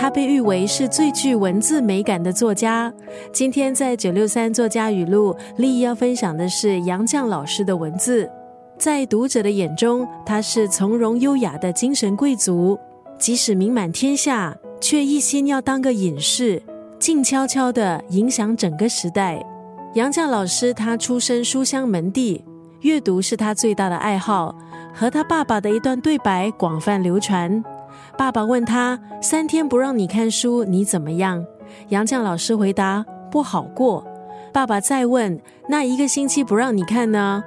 他被誉为是最具文字美感的作家。今天在九六三作家语录，丽要分享的是杨绛老师的文字。在读者的眼中，他是从容优雅的精神贵族，即使名满天下，却一心要当个隐士，静悄悄的影响整个时代。杨绛老师他出身书香门第，阅读是他最大的爱好，和他爸爸的一段对白广泛流传。爸爸问他：“三天不让你看书，你怎么样？”杨绛老师回答：“不好过。”爸爸再问：“那一个星期不让你看呢？”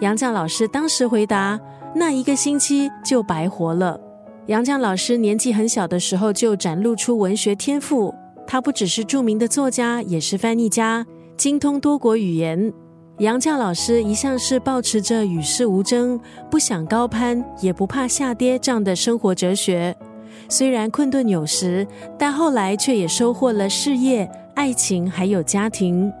杨绛老师当时回答：“那一个星期就白活了。”杨绛老师年纪很小的时候就展露出文学天赋，他不只是著名的作家，也是翻译家，精通多国语言。杨绛老师一向是保持着与世无争、不想高攀也不怕下跌这样的生活哲学。虽然困顿有时，但后来却也收获了事业、爱情还有家庭。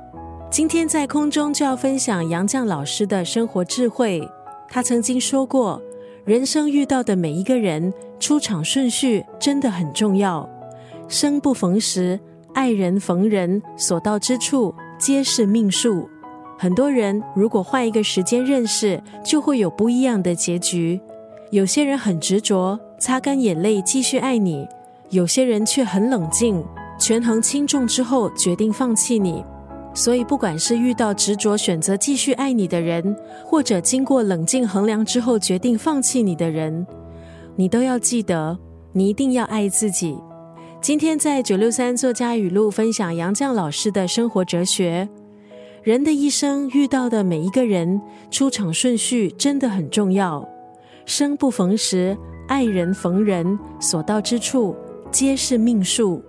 今天在空中就要分享杨绛老师的生活智慧。他曾经说过：“人生遇到的每一个人，出场顺序真的很重要。生不逢时，爱人逢人，所到之处皆是命数。很多人如果换一个时间认识，就会有不一样的结局。有些人很执着，擦干眼泪继续爱你；有些人却很冷静，权衡轻重之后决定放弃你。”所以，不管是遇到执着选择继续爱你的人，或者经过冷静衡量之后决定放弃你的人，你都要记得，你一定要爱自己。今天在九六三作家语录分享杨绛老师的生活哲学：人的一生遇到的每一个人，出场顺序真的很重要。生不逢时，爱人逢人，所到之处皆是命数。